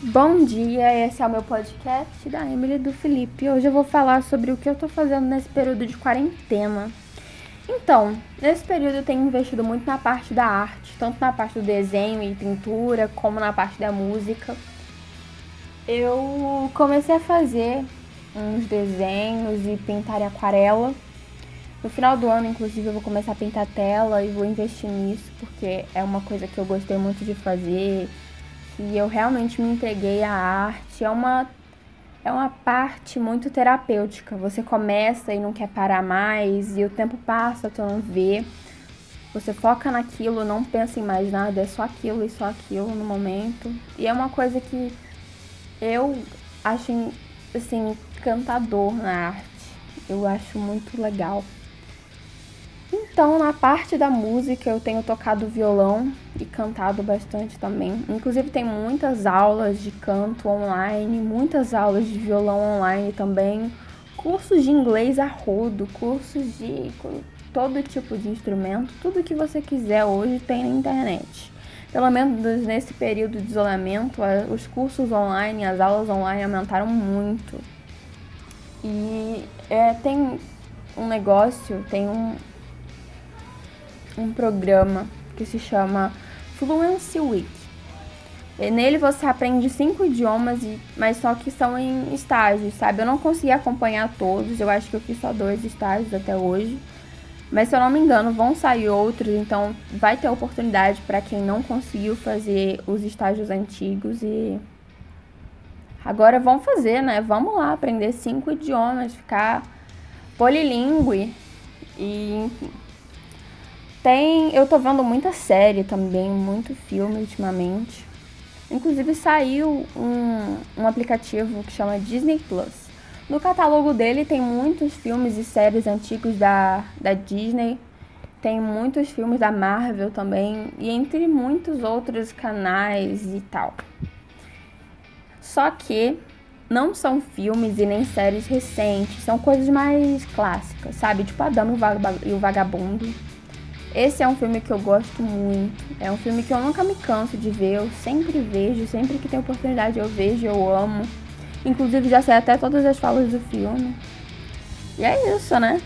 Bom dia, esse é o meu podcast da Emily e do Felipe. Hoje eu vou falar sobre o que eu tô fazendo nesse período de quarentena. Então, nesse período eu tenho investido muito na parte da arte, tanto na parte do desenho e pintura, como na parte da música. Eu comecei a fazer uns desenhos e pintar em aquarela. No final do ano, inclusive, eu vou começar a pintar tela e vou investir nisso, porque é uma coisa que eu gostei muito de fazer, e eu realmente me entreguei à arte. É uma é uma parte muito terapêutica. Você começa e não quer parar mais, e o tempo passa, tu não vê. Você foca naquilo, não pensa em mais nada, é só aquilo e só aquilo no momento. E é uma coisa que eu acho assim encantador na arte. Eu acho muito legal. Então, na parte da música, eu tenho tocado violão e cantado bastante também. Inclusive, tem muitas aulas de canto online, muitas aulas de violão online também, cursos de inglês a rodo, cursos de todo tipo de instrumento, tudo que você quiser hoje tem na internet. Pelo menos nesse período de isolamento, os cursos online, as aulas online aumentaram muito. E é, tem um negócio, tem um, um programa que se chama Fluency Week. E nele você aprende cinco idiomas, mas só que são em estágios, sabe? Eu não consegui acompanhar todos, eu acho que eu fiz só dois estágios até hoje. Mas se eu não me engano, vão sair outros, então vai ter oportunidade para quem não conseguiu fazer os estágios antigos e agora vão fazer, né? Vamos lá aprender cinco idiomas, ficar polilingue e tem, eu tô vendo muita série também, muito filme ultimamente. Inclusive saiu um, um aplicativo que chama Disney Plus. No catálogo dele tem muitos filmes e séries antigos da, da Disney, tem muitos filmes da Marvel também, e entre muitos outros canais e tal. Só que não são filmes e nem séries recentes, são coisas mais clássicas, sabe? Tipo Adão e o Vagabundo esse é um filme que eu gosto muito. É um filme que eu nunca me canso de ver. Eu sempre vejo, sempre que tem oportunidade eu vejo, eu amo. Inclusive já sei até todas as falas do filme. E é isso, né?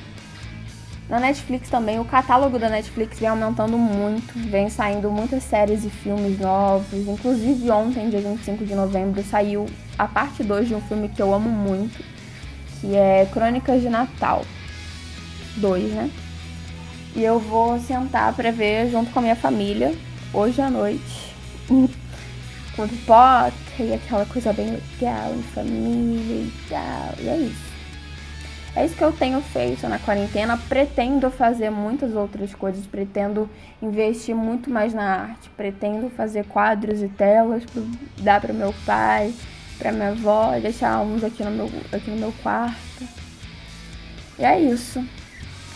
Na Netflix também, o catálogo da Netflix vem aumentando muito, vem saindo muitas séries e filmes novos. Inclusive ontem, dia 25 de novembro, saiu a parte 2 de um filme que eu amo muito, que é Crônicas de Natal 2, né? E eu vou sentar para ver junto com a minha família hoje à noite. com pipoca e aquela coisa bem legal, em família e tal. E é isso. É isso que eu tenho feito na quarentena. Pretendo fazer muitas outras coisas. Pretendo investir muito mais na arte. Pretendo fazer quadros e telas para dar para meu pai, para minha avó, deixar uns aqui no meu, aqui no meu quarto. E é isso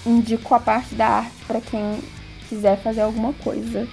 indico a parte da arte para quem quiser fazer alguma coisa.